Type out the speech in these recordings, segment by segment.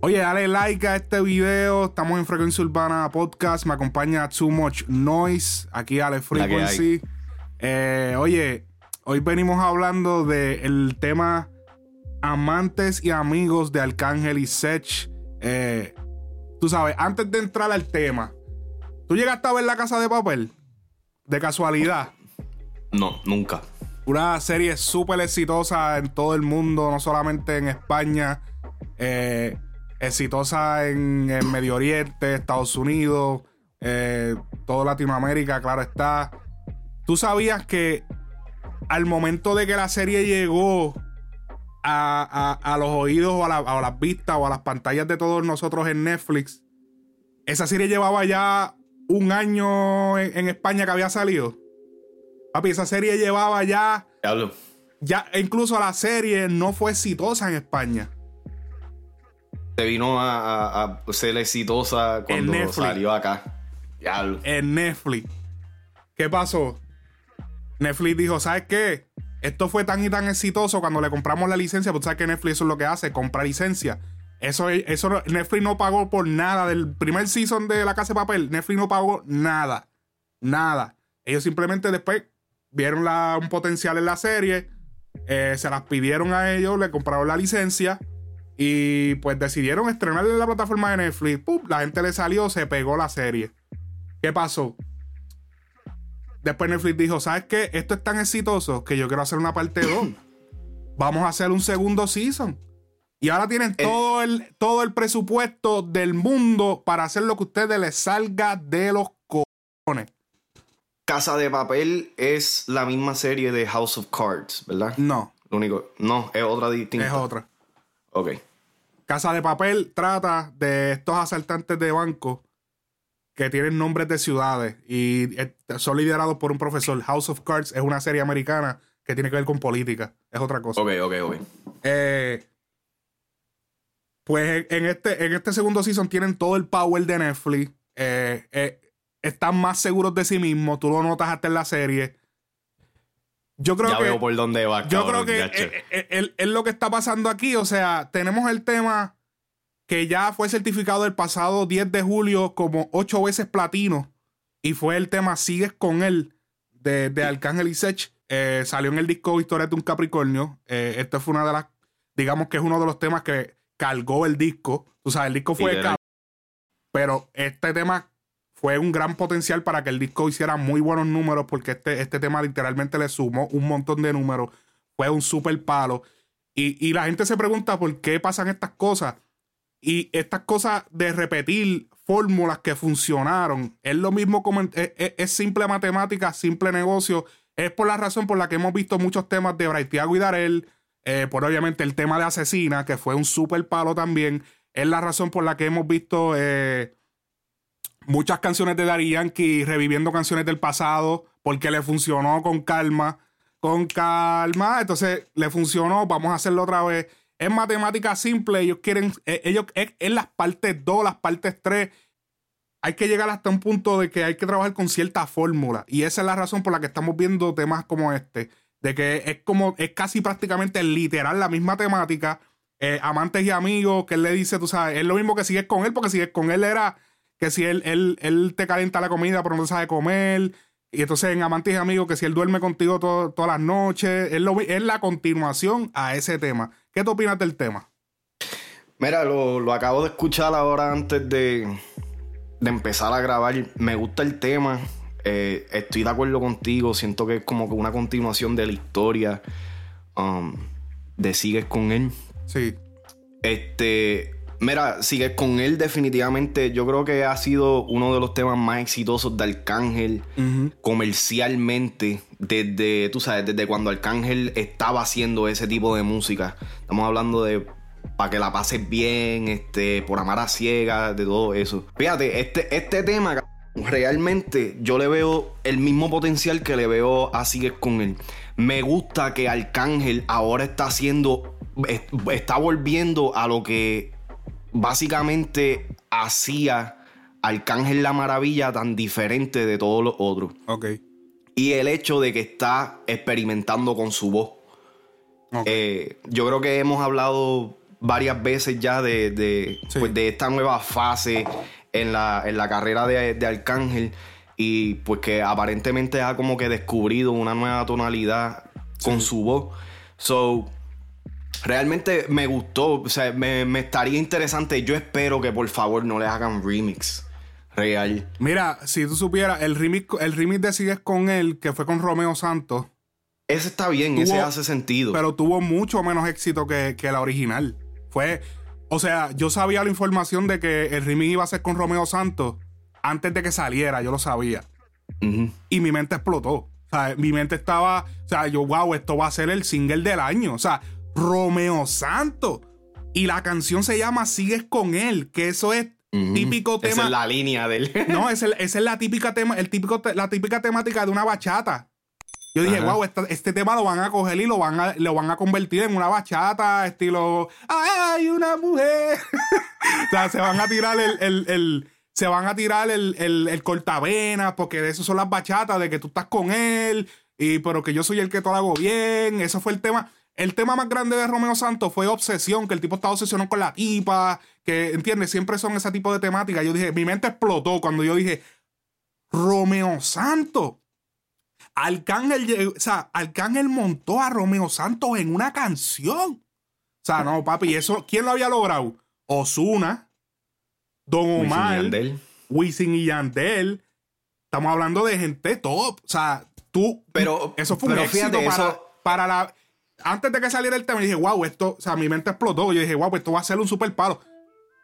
Oye, dale like a este video. Estamos en Frecuencia Urbana Podcast. Me acompaña Too Much Noise. Aquí Ale Frequency. Eh, oye, hoy venimos hablando del tema amantes y amigos de Arcángel y Sech. Eh, tú sabes, antes de entrar al tema, ¿tú llegaste a ver La Casa de Papel? De casualidad. No, nunca. Una serie súper exitosa en todo el mundo, no solamente en España. Eh, exitosa en, Medio Oriente, Estados Unidos, eh, toda Latinoamérica, claro está. ¿Tú sabías que al momento de que la serie llegó a, los oídos o a, las vistas o a las pantallas de todos nosotros en Netflix, esa serie llevaba ya un año en, España que había salido? Papi, esa serie llevaba ya... Ya, incluso la serie no fue exitosa en España se vino a, ser exitosa cuando salió acá. En Netflix. ¿Qué pasó? Netflix dijo, ¿sabes qué? Esto fue tan y tan exitoso cuando le compramos la licencia, porque sabes que Netflix eso es lo que hace, compra licencia. Eso, eso Netflix no pagó por nada del primer season de La Casa de Papel. Netflix no pagó nada. Nada. Ellos simplemente después vieron la, un potencial en la serie, eh, se las pidieron a ellos, le compraron la licencia y pues decidieron estrenarle en la plataforma de Netflix. La gente le salió, se pegó la serie. ¿Qué pasó? Después Netflix dijo, ¿sabes qué? Esto es tan exitoso que yo quiero hacer una parte 2. Vamos a hacer un segundo season. Y ahora tienen todo, el, todo el presupuesto del mundo para hacer lo que a ustedes les salga de los cojones. Casa de Papel es la misma serie de House of Cards, ¿verdad? No. Lo único. No, es otra distinta. Es otra. Ok. Casa de Papel trata de estos asaltantes de banco que tienen nombres de ciudades y son liderados por un profesor. House of Cards es una serie americana que tiene que ver con política. Es otra cosa. Ok, ok, ok. Eh, pues en este, en este segundo season tienen todo el power de Netflix. Eh, eh, están más seguros de sí mismos. Tú lo notas hasta en la serie. Yo creo ya que. Veo por dónde va. Yo creo que es, lo que está pasando aquí. O sea, tenemos el tema que ya fue certificado el pasado 10 de julio como ocho veces platino. Y fue el tema Sigues con él de, de Arcángel y Sech. Eh, salió en el disco Historia de un Capricornio. Eh, este fue una de las. Digamos que es uno de los temas que cargó el disco. Tú sabes, el disco fue. Pero este tema fue un gran potencial para que el disco hiciera muy buenos números porque este, este tema literalmente le sumó un montón de números. Fue un super palo. Y, la gente se pregunta por qué pasan estas cosas. Y estas cosas de repetir fórmulas que funcionaron, es lo mismo como es, simple matemática, simple negocio. Es por la razón por la que hemos visto muchos temas de Braithiago y Darel, eh, por obviamente el tema de Asesina, que fue un super palo también. Es la razón por la que hemos visto eh, muchas canciones de Daddy Yankee reviviendo canciones del pasado porque le funcionó con calma. Con calma, entonces le funcionó, vamos a hacerlo otra vez. Es matemática simple, ellos quieren, eh, ellos es, las partes 2, las partes 3. Hay que llegar hasta un punto de que hay que trabajar con cierta fórmula. Y esa es la razón por la que estamos viendo temas como este. De que es como, es casi prácticamente literal la misma temática. Eh, amantes y amigos, que él le dice, tú sabes, es lo mismo que sigues con él, porque sigues con él era que si él, él, él te calienta la comida pero no sabe comer. Y entonces en Amantes y Amigos, que si él duerme contigo todas las noches, es, lo, es la continuación a ese tema. ¿Qué te opinas del tema? Mira, lo, acabo de escuchar ahora antes de, de empezar a grabar. Me gusta el tema. Eh, estoy de acuerdo contigo. Siento que es como una continuación de la historia um, de Sigues con él. Sí. Este. Mira, sigue con él definitivamente. Yo creo que ha sido uno de los temas más exitosos de Arcángel comercialmente desde, tú sabes, desde cuando Arcángel estaba haciendo ese tipo de música. Estamos hablando de para que la pases bien, este, por amar a ciegas, de todo eso. Fíjate, este, este tema realmente yo le veo el mismo potencial que le veo a Sigue con él. Me gusta que Arcángel ahora está haciendo, está volviendo a lo que básicamente hacía Arcángel la Maravilla tan diferente de todos los otros. Ok. Y el hecho de que está experimentando con su voz. Eh, yo creo que hemos hablado varias veces ya de, de, pues, de esta nueva fase en la, en la carrera de, de, Arcángel y pues que aparentemente ha como que descubrido una nueva tonalidad con su voz. So, realmente me gustó, o sea, me, me, estaría interesante. Yo espero que por favor no le hagan remix real. Mira, si tú supieras, el remix, el remix de Sigues con él, que fue con Romeo Santos. Ese está bien, ese hace sentido. Pero tuvo mucho menos éxito que, que la original. Fue, o sea, yo sabía la información de que el remix iba a ser con Romeo Santos antes de que saliera, yo lo sabía. Y mi mente explotó. O sea, mi mente estaba, o sea, yo, wow, esto va a ser el single del año. O sea, Romeo Santos. Y la canción se llama Sigues con él, que eso es típico tema. Esa es la línea del. no, esa es, la típica tema, el típico, la típica temática de una bachata. Yo dije, wow, este, tema lo van a coger y lo van a, lo van a convertir en una bachata, estilo, ¡ay, una mujer! o sea, se van a tirar el, se van a tirar el, el, cortavenas, porque de eso son las bachatas, de que tú estás con él, y pero que yo soy el que todo hago bien. Eso fue el tema. El tema más grande de Romeo Santos fue obsesión, que el tipo estaba obsesionado con la tipa, que, ¿entiendes? Siempre son ese tipo de temáticas. Yo dije, mi mente explotó cuando yo dije, Romeo Santos Arcángel, o sea, Arcángel montó a Romeo Santos en una canción. O sea, no, papi, eso, ¿quién lo había logrado? Osuna, Don Omar, Wisin y Yandel. Estamos hablando de gente top. O sea, tú. Pero. Eso fue un éxito para, para la. Antes de que saliera el tema, dije, wow, esto. O sea, mi mente explotó. Yo dije, wow, esto va a ser un super palo.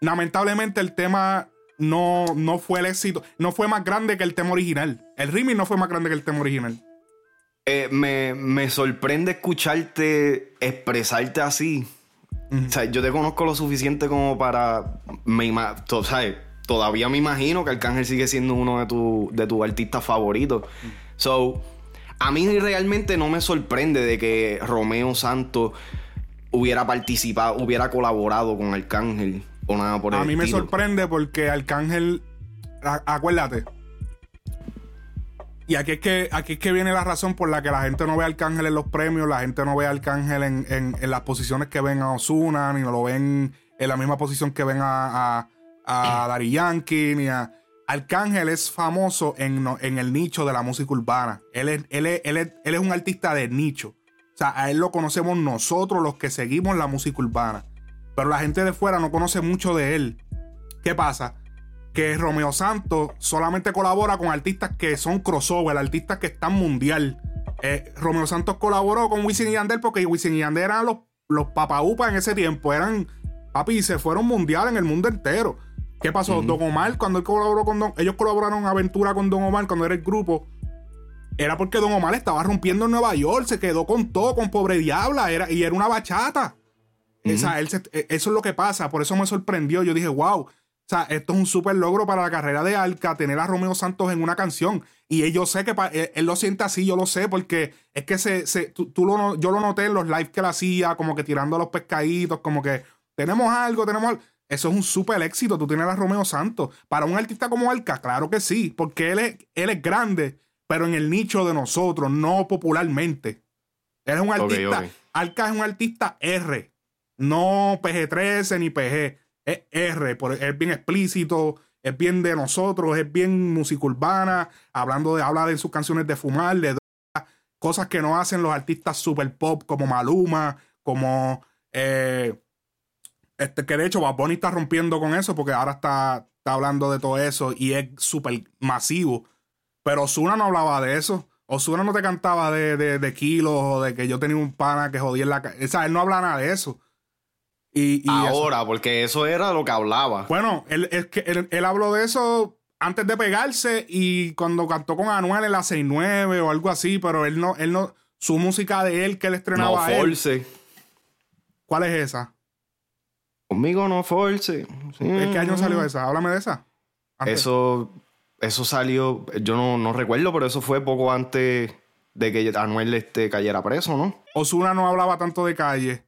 Lamentablemente, el tema no, no fue el éxito, no fue más grande que el tema original. El remix no fue más grande que el tema original. Eh, me, sorprende escucharte expresarte así. O sea, yo te conozco lo suficiente como para. Me, ¿sabes? Todavía me imagino que Arcángel sigue siendo uno de tus de tu artistas favoritos. So, a mí realmente no me sorprende de que Romeo Santos hubiera participado, hubiera colaborado con Arcángel a mí me sorprende porque Arcángel, acuérdate. Y aquí es, que, aquí es que viene la razón por la que la gente no ve a Arcángel en los premios, la gente no ve a Arcángel en, las posiciones que ven a Osuna, ni no lo ven en la misma posición que ven a, a, Dari Yankee, ni a. Arcángel es famoso en, en, el nicho de la música urbana. Él es, él, él, es, él es un artista de nicho. O sea, a él lo conocemos nosotros los que seguimos la música urbana pero la gente de fuera no conoce mucho de él. ¿Qué pasa? Que Romeo Santos solamente colabora con artistas que son crossover, artistas que están mundial. Eh, Romeo Santos colaboró con Wisin y Yandel porque Wisin y Yandel eran los, los papaupas en ese tiempo. Eran, papi, se fueron mundial en el mundo entero. ¿Qué pasó? Don Omar, cuando él colaboró con Don... Ellos colaboraron en Aventura con Don Omar cuando era el grupo. Era porque Don Omar estaba rompiendo en Nueva York. Se quedó con todo, con Pobre Diabla. Era, y era una bachata. E, eso es lo que pasa, por eso me sorprendió. Yo dije, wow, o sea, esto es un súper logro para la carrera de Alca, tener a Romeo Santos en una canción. Y yo sé que él, lo siente así, yo lo sé, porque es que se, tú, lo, yo lo noté en los lives que él hacía, como que tirando a los pescaditos, como que tenemos algo, tenemos algo. Eso es un súper éxito, tú tienes a Romeo Santos. Para un artista como Alca, claro que sí, porque él es, él es grande, pero en el nicho de nosotros, no popularmente. Él es un artista, Alca es un artista R. No PG-13 ni PG. Es R, es bien explícito, es bien de nosotros, es bien música urbana, hablando de, habla de sus canciones de fumar, de cosas que no hacen los artistas super pop como Maluma, como eh, este, que de hecho Bad está rompiendo con eso porque ahora está, está hablando de todo eso y es súper masivo. Pero Osuna no hablaba de eso. Osuna no te cantaba de, de, kilos o de que yo tenía un pana que jodía en la casa. O sea, él no habla nada de eso. Y, Ahora, porque eso era lo que hablaba. Bueno, él, es que él, habló de eso antes de pegarse y cuando cantó con Anuel en la 69 o algo así, pero él no, él no, su música de él que él estrenaba. No, Force. ¿Cuál es esa? Conmigo no Force. ¿En qué año salió esa? Háblame de esa. Eso, eso salió, yo no, no, recuerdo, pero eso fue poco antes de que Anuel este, cayera preso, ¿no? Osuna no hablaba tanto de calle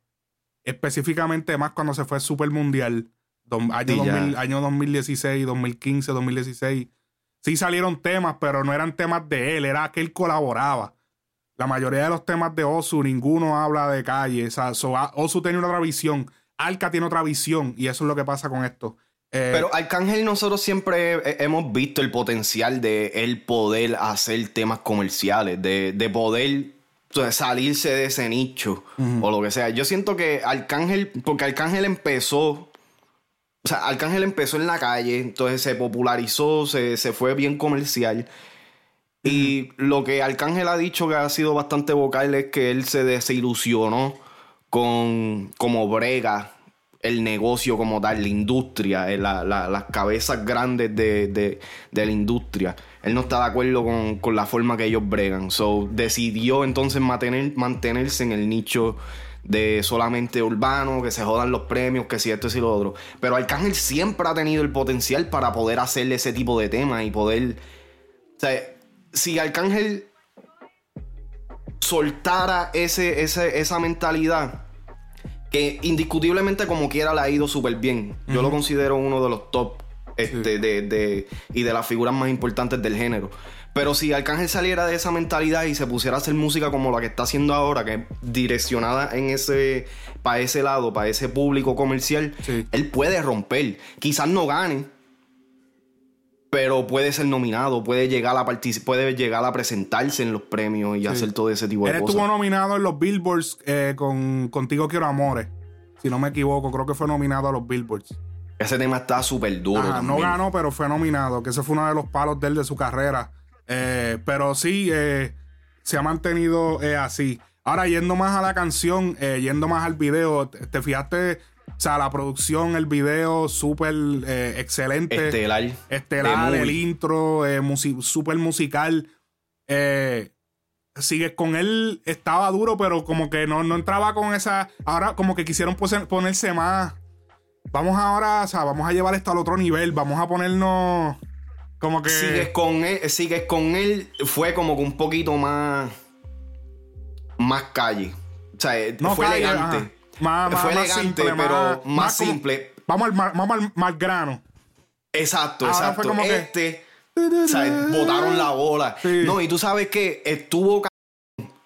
específicamente más cuando se fue Super Mundial, año, año 2016, 2015, 2016. Sí salieron temas, pero no eran temas de él, era que él colaboraba. la mayoría de los temas de Osu, ninguno habla de calle. O sea, Osu tiene otra visión. Alka tiene otra visión. Y eso es lo que pasa con esto. Eh, Pero Arcángel, nosotros siempre hemos visto el potencial de él poder hacer temas comerciales, de, de poder salirse de ese nicho o lo que sea. Yo siento que Arcángel, porque Arcángel empezó, o sea, Arcángel empezó en la calle, entonces se popularizó, se, se fue bien comercial. Y lo que Arcángel ha dicho que ha sido bastante vocal es que él se desilusionó con como brega el negocio como tal, la industria, eh, las cabezas grandes de, la industria. Él no está de acuerdo con, la forma que ellos bregan. So, decidió entonces mantener, mantenerse en el nicho de solamente urbano, que se jodan los premios, que si esto, y lo otro. Pero Arcángel siempre ha tenido el potencial para poder hacerle ese tipo de temas y poder... O sea, si Arcángel soltara ese, esa mentalidad que indiscutiblemente como quiera le ha ido súper bien. Yo lo considero uno de los top este, de, y de las figuras más importantes del género. Pero si Arcángel saliera de esa mentalidad y se pusiera a hacer música como la que está haciendo ahora, que es direccionada en ese, para ese lado, para ese público comercial, él puede romper. Quizás no gane, pero puede ser nominado, puede llegar a puede llegar a presentarse en los premios y hacer todo ese tipo de cosas. Él estuvo nominado en los Billboards eh, con Contigo Quiero Amores. Si no me equivoco, creo que fue nominado a los Billboards. Ese tema está súper duro. no ganó, pero fue nominado, que ese fue uno de los palos de él de su carrera. Eh, pero sí, eh, se ha mantenido así. Ahora, yendo más a la canción, yendo más al video, ¿te fijaste o sea, la producción, el video, súper eh, excelente. Estelar. Estelar, el intro, eh, súper musical. Eh, sigue con él, estaba duro, pero como que no, no entraba con esa. Ahora, como que quisieron ponerse más. Vamos ahora, o sea, vamos a llevar esto al otro nivel, vamos a ponernos. Como que. Sigues con él, sigues con él, fue como que un poquito más. Más calle. O sea, fue elegante. Más, fue elegante, pero más, simple. vamos al, vamos al, grano. Exacto, exacto. este, botaron la bola. No, y tú sabes que estuvo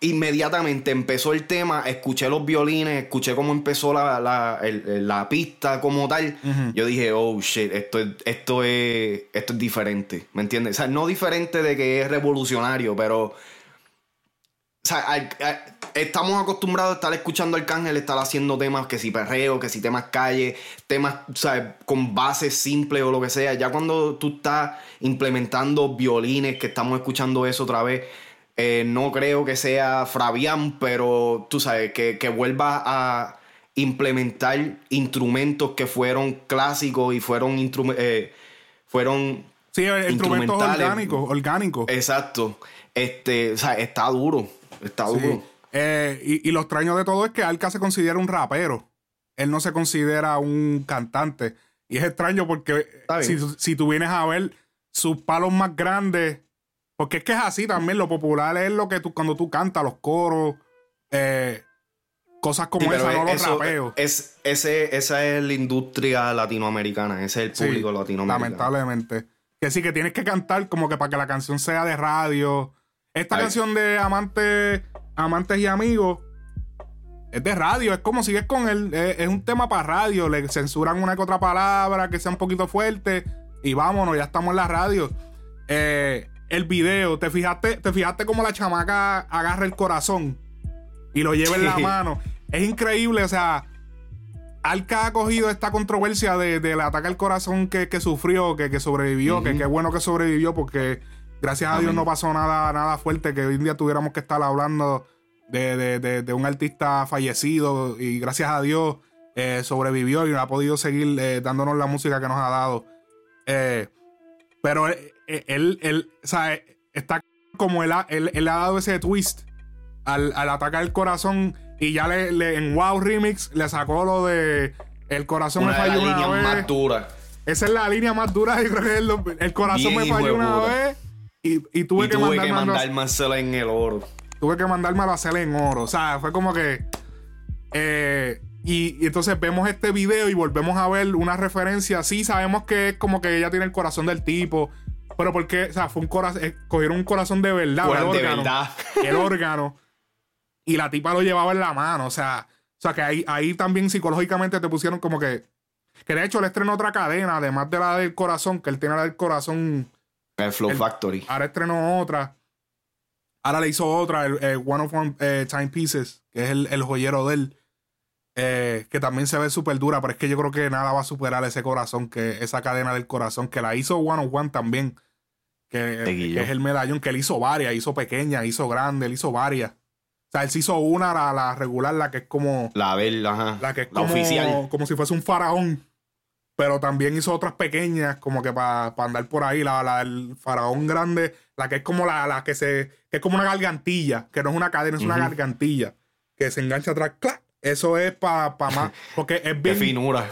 inmediatamente empezó el tema, escuché los violines, escuché cómo empezó la, la, pista como tal. Yo dije, oh shit, esto es, esto es, esto es diferente. ¿Me entiendes? O sea, no diferente de que es revolucionario, pero o sea, estamos acostumbrados a estar escuchando al Arcángel, estar haciendo temas que si perreo, que si temas calle, temas con bases simples o lo que sea. Ya cuando tú estás implementando violines, que estamos escuchando eso otra vez, eh, no creo que sea Fabián, pero tú sabes, que, vuelva a implementar instrumentos que fueron clásicos y fueron eh, fueron sí, instrumentos orgánicos, orgánicos. Exacto. Este, o sea, está duro. Está duro. Eh, y, lo extraño de todo es que Alka se considera un rapero. Él no se considera un cantante. Y es extraño porque si, tú vienes a ver sus palos más grandes, porque es que es así también, lo popular es lo que tú, cuando tú cantas, los coros, eh, cosas como esa, no los rapeos. Es, ese, esa es la industria latinoamericana, ese es el público latinoamericano. Lamentablemente. Que sí, que tienes que cantar como que para que la canción sea de radio esta canción de amantes, amantes y amigos es de radio, es como si es con él, es, un tema para radio, le censuran una que otra palabra que sea un poquito fuerte y vámonos, ya estamos en la radio. Eh, el video, ¿te fijaste, te fijaste cómo la chamaca agarra el corazón y lo lleva en la mano. Es increíble, o sea, Alca ha cogido esta controversia del de, ataque al corazón que, sufrió, que, sobrevivió, que qué bueno que sobrevivió porque Gracias a Dios no pasó nada, nada fuerte que hoy en día tuviéramos que estar hablando de, un artista fallecido y gracias a Dios eh, sobrevivió y ha podido seguir eh, dándonos la música que nos ha dado. Eh, pero él, él, o sea, está como él, él, le ha dado ese twist al, atacar el corazón y ya le, en Wow Remix le sacó lo de el corazón me falló una vez. Más dura. Esa es la línea más dura. Yo creo que el, corazón me falló una vez y, tuve, que, mandarme a en el oro. Tuve que mandarme a hacerla en oro. O sea, fue como que. Eh, y, entonces vemos este video y volvemos a ver una referencia. Sí, sabemos que es como que ella tiene el corazón del tipo. Pero porque, o sea, fue un corazón, eh, cogieron un corazón de verdad, el Fueron de órgano, verdad. el órgano, y la tipa lo llevaba en la mano, o sea, o sea que ahí, ahí también psicológicamente te pusieron como que, que de hecho él estrenó otra cadena, además de la del corazón, que él tiene la del corazón, El Flow El- Factory. ahora estrenó otra, ahora le hizo otra, el, el One of One eh, Time Pieces, que es el, el joyero de él, eh, que también se ve súper dura, pero es que yo creo que nada va a superar ese corazón, que esa cadena del corazón, que la hizo One of One también, que, es el medallón, que él hizo varias, hizo pequeñas, hizo grandes, él hizo varias. O sea, él se hizo una, la, la regular, la que es como, La vela, ajá. la que es La como, oficial. como si fuese un faraón. Pero también hizo otras pequeñas, como que para andar por ahí. La, la del faraón grande, la que es como la, la que se. que es como una gargantilla, que no es una cadena, es una gargantilla. Que se engancha atrás. ¡clac! Eso es para más. Porque es Qué bien. finura.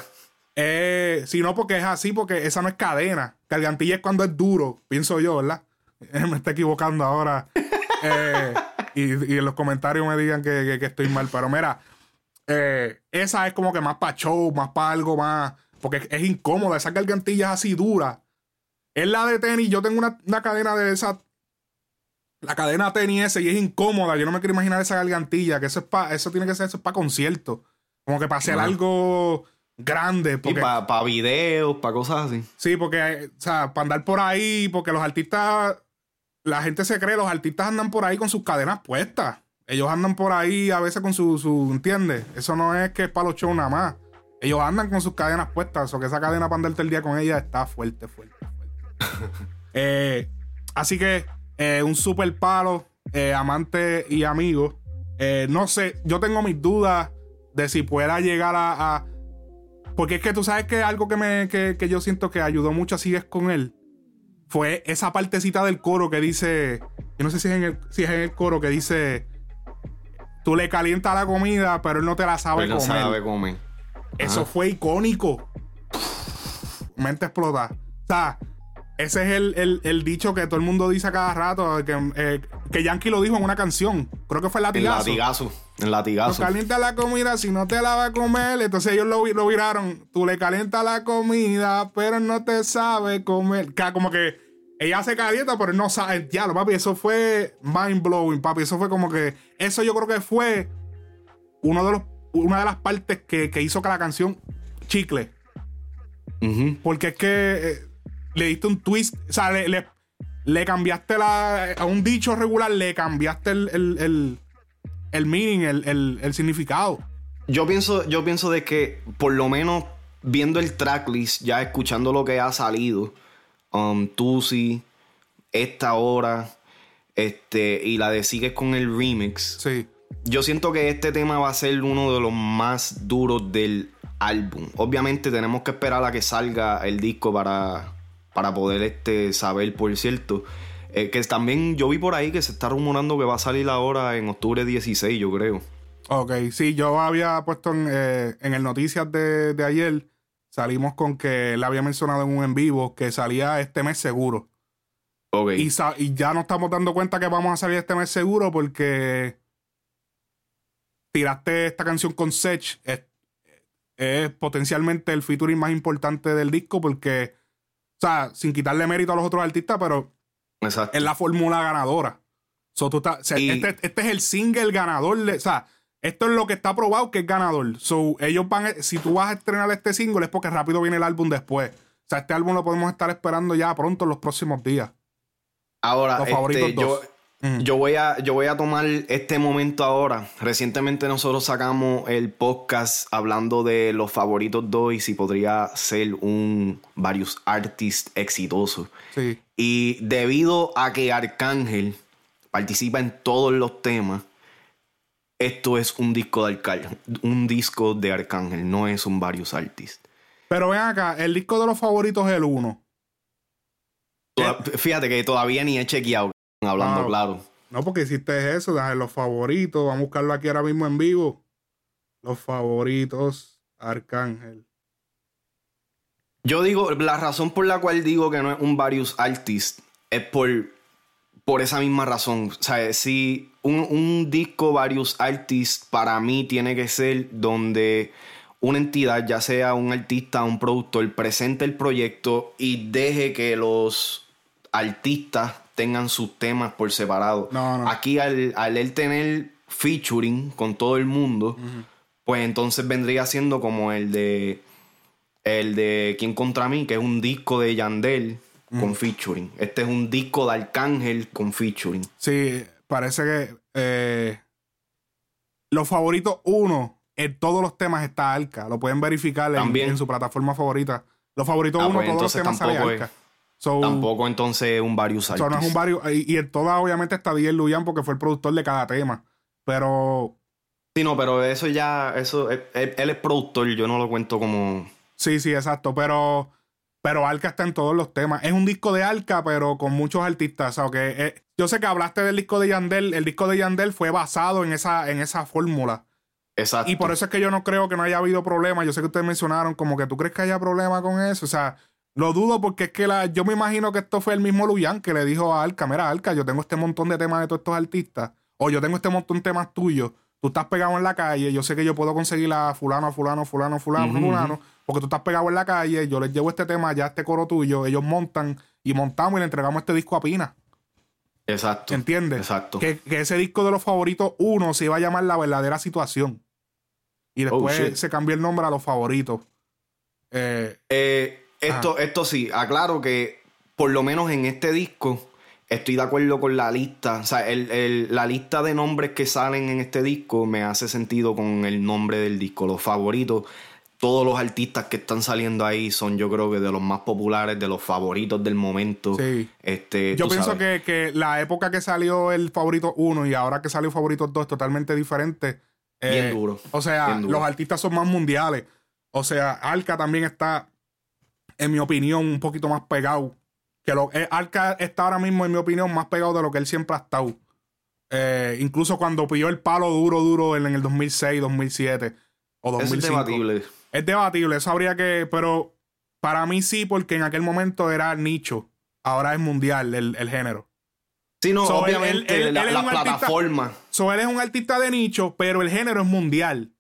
Eh, si no, porque es así, porque esa no es cadena. Gargantilla es cuando es duro, pienso yo, ¿verdad? Me está equivocando ahora. Eh, y, y en los comentarios me digan que, que- que estoy mal. Pero mira, eh, esa es como que más para show, más para algo más. Porque es, es incómoda, esas gargantillas así duras. Es la de tenis, yo tengo una, una cadena de esa. La cadena tenis ese y es incómoda. Yo no me quiero imaginar esa gargantilla, que eso es para, eso tiene que ser, eso es para concierto. Como que para hacer algo grande. Y Porque, para videos, para cosas así. Sí, porque, eh, o sea, para andar por ahí, porque los artistas, la gente se cree, los artistas andan por ahí con sus cadenas puestas. Ellos andan por ahí a veces con su, su ¿entiendes? Eso no es que es para los shows nada más. Ellos andan con sus cadenas puestas, o que esa cadena para andarte el día con ella está fuerte, fuerte, fuerte. Eh, así que, eh, un super palo, eh, amante y amigo. No sé, yo tengo mis dudas de si pueda llegar a- a porque es que tú sabes que algo que, me, que, que yo siento que ayudó mucho a Sigues con él fue esa partecita del coro que dice. Yo no sé si es en el, si es en el coro que dice. Tú le calientas la comida, pero él no te la sabe Él no comer. sabe comer. Eso Ajá. fue icónico. Mente explota. O sea, ese es el, el- el dicho que todo el mundo dice a cada rato. Que, eh, que Yankee lo dijo en una canción. Creo que fue el El latigazo. latigazo. El No latigazo. calienta la comida si no te la va a comer. Entonces ellos lo, lo viraron. Tú le calientas la comida, pero no te sabe comer. Como que ella se calienta, pero no sabe. Ya, papi, eso fue mind blowing, papi. Eso fue como que. Eso yo creo que fue uno de los, una de las partes que, que hizo que la canción chicle. Porque es que eh, le diste un twist. O sea, le, le- le cambiaste la. A un dicho regular, le cambiaste el, el, el, el meaning, el, el- el significado. Yo pienso, yo pienso de que por lo menos viendo el tracklist, ya escuchando lo que ha salido, um, Tusi, esta hora, este, y la de Sigues con el remix, Sí. Yo siento que este tema va a ser uno de los más duros del álbum. Obviamente tenemos que esperar a que salga el disco para, para poder este, saber, por cierto. Eh, que también yo vi por ahí que se está rumorando que va a salir ahora en octubre 16, yo creo. Ok, sí, yo había puesto en, eh, en el noticias de, de ayer, salimos con que le había mencionado en un en vivo que salía este mes seguro. Ok. Y, y ya nos estamos dando cuenta que vamos a salir este mes seguro porque tiraste esta canción con Sech. Es, es potencialmente el featuring más importante del disco porque, o sea, sin quitarle mérito a los otros artistas, pero Exacto. es la fórmula ganadora. So, tú estás- o sea, Y- este, este es el single ganador. de- o sea, esto es lo que está probado que es ganador. So, ellos van, si tú vas a estrenar este single es porque rápido viene el álbum después. O sea, este álbum lo podemos estar esperando ya pronto en los próximos días. Ahora, Los este, favoritos yo, Mm. yo, voy a, yo voy a tomar este momento ahora. Recientemente nosotros sacamos el podcast hablando de los favoritos dos y si podría ser un varios artists exitosos. Sí. Y debido a que Arcángel participa en todos los temas, esto es un disco de Arcángel, un disco de Arcángel, no es un varios artists. Pero ven acá, el disco de los favoritos es el 1. Toda- Fíjate que todavía ni he chequeado, hablando Ah, claro. No, porque hiciste eso, dejar los favoritos. Vamos a buscarlo aquí ahora mismo en vivo. Los favoritos, Arcángel. Yo digo, la razón por la cual digo que no es un various artist es por, por esa misma razón. O sea, si un, un disco various artist para mí tiene que ser donde una entidad, ya sea un artista o un productor, presente el proyecto y deje que los artistas tengan sus temas por separado. No, no. Aquí al, al él tener featuring con todo el mundo, pues entonces vendría siendo como el de el de Quién contra mí, que es un disco de Yandel con featuring. Este es un disco de Arcángel con featuring. Sí, parece que eh, los favoritos uno en todos los temas está Alca. Lo pueden verificar en, en su plataforma favorita. Los favoritos Ah, uno, pues todos los temas sale es- Alca. So, Tampoco entonces un varios so, no es un vario- y, y en todas obviamente está DJ Luyan porque fue el productor de cada tema. Pero Sí, no, pero eso ya, eso, él es productor, yo no lo cuento como... Sí, sí, exacto. Pero, pero Alca está en todos los temas. Es un disco de Alca, pero con muchos artistas. O sea, que, eh, yo sé que hablaste del disco de Yandel. El disco de Yandel fue basado en esa, en esa fórmula. Exacto. Y por eso es que yo no creo que no haya habido problema. Yo sé que ustedes mencionaron como que tú crees que haya problema con eso. O sea, lo dudo porque es que la, yo me imagino que esto fue el mismo Luyan que le dijo a Alca, mira, Alca, yo tengo este montón de temas de todos estos artistas. O yo tengo este montón de temas tuyos. Tú estás pegado en la calle. Yo sé que yo puedo conseguir a fulano, a fulano, fulano, fulano, Ujú, fulano. Porque tú estás pegado en la calle. Yo les llevo este tema, ya este coro tuyo. Ellos montan y montamos y le entregamos este disco a Pina. Exacto. ¿Entiendes? Exacto. Que, que ese disco de los favoritos uno se iba a llamar La Verdadera Situación. Y después Oh, shit. se cambió el nombre a los favoritos. Eh, Eh, esto, esto sí, aclaro que por lo menos en este disco estoy de acuerdo con la lista. O sea, el- el- la lista de nombres que salen en este disco me hace sentido con el nombre del disco. Los favoritos, todos los artistas que están saliendo ahí son yo creo que de los más populares, de los favoritos del momento. Sí. Este, yo pienso que, que la época que salió el favorito 1 y ahora que salió favorito 2 es totalmente diferente. Eh, Bien duro, O sea, duro. los artistas son más mundiales. O sea, Arca también está, en mi opinión, un poquito más pegado. Que lo, eh, Arca está ahora mismo, en mi opinión, más pegado de lo que él siempre ha estado. Eh, incluso cuando pilló el palo duro, duro en, en el 2006, 2007 o Eso 2005. es debatible. Es debatible, eso habría que. Pero para mí sí, porque en aquel momento era nicho. Ahora es mundial el, el género. Sí, no, So, obviamente él- él- la, él es la un artista- plataforma. So, él es un artista de nicho, pero el género es mundial.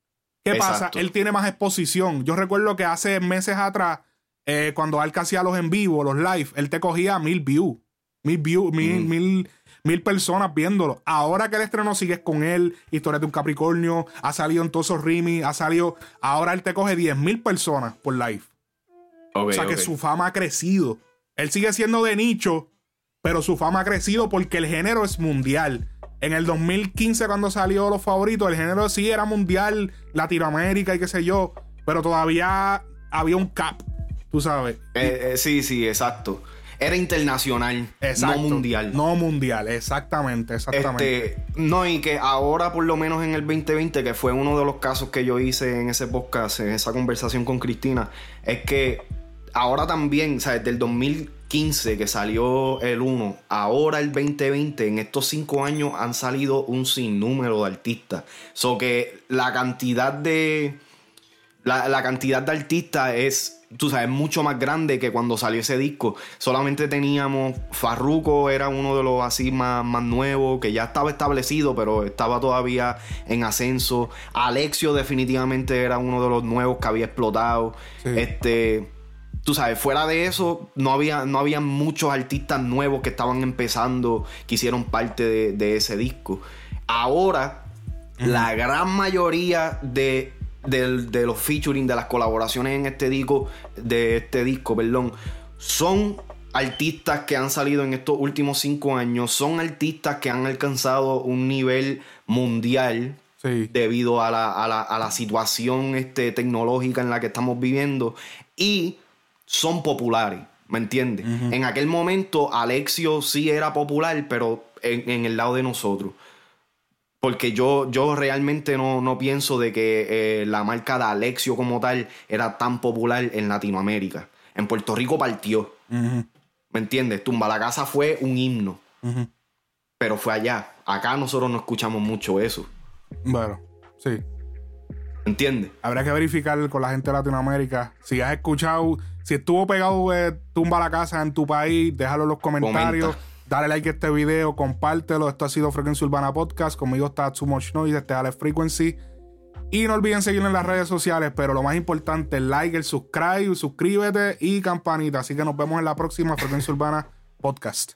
¿Qué pasa? Él tiene más exposición. Yo recuerdo que hace meses atrás, eh, cuando Alca hacía los en vivo, los live, él te cogía mil views. Mil views, mil, Mm. mil, mil personas viéndolo. Ahora que el estreno sigues con él, Historia de un Capricornio, ha salido en todos esos rimis, ha salido. Ahora él te coge 10 mil personas por live. O sea que su fama ha crecido. Él sigue siendo de nicho, pero su fama ha crecido porque el género es mundial. En el 2015, cuando salió Los Favoritos, el género sí era mundial, Latinoamérica y qué sé yo, pero todavía había un cap, tú sabes. Eh, eh, sí, sí, exacto. Era internacional, Exacto. no mundial. No mundial, exactamente, exactamente. Este, no, y que ahora, por lo menos en el 2020, que fue uno de los casos que yo hice en ese podcast, en esa conversación con Cristina, es que ahora también, o sea, desde el 2015 que salió el 1, ahora el 2020, en estos cinco años han salido un sinnúmero de artistas. So que la cantidad de. La, la cantidad de artistas es, tú sabes, mucho más grande que cuando salió ese disco. Solamente teníamos Farruko, era uno de los así más, más nuevos, que ya estaba establecido, pero estaba todavía en ascenso. Alexio definitivamente era uno de los nuevos que había explotado. Sí. Este, tú sabes, fuera de eso, no había, no había muchos artistas nuevos que estaban empezando, que hicieron parte de, de ese disco. Ahora, la gran mayoría de, del- de los featuring, de las colaboraciones en este disco, de este disco, perdón, son artistas que han salido en estos últimos cinco años, son artistas que han alcanzado un nivel mundial Sí. debido a la, a la- a la situación este, tecnológica en la que estamos viviendo y son populares, ¿me entiendes? En aquel momento Alexio sí era popular, pero en, en el lado de nosotros. Porque yo, yo realmente no, no pienso de que eh, la marca de Alexio como tal era tan popular en Latinoamérica. En Puerto Rico partió, ¿me entiendes? Tumba la casa fue un himno, pero fue allá. Acá nosotros no escuchamos mucho eso, Bueno, sí. ¿entiendes? Habrá que verificar con la gente de Latinoamérica. Si has escuchado, si estuvo pegado eh, Tumba la Casa en tu país, déjalo en los comentarios. Comenta. Dale like a este video, compártelo. Esto ha sido Frequency Urbana Podcast. Conmigo está Too Much Noise, este es Alex Frequency. Y no olviden seguirnos en las redes sociales, pero lo más importante, like, el subscribe, suscríbete y campanita. Así que nos vemos en la próxima Frequency Urbana Podcast.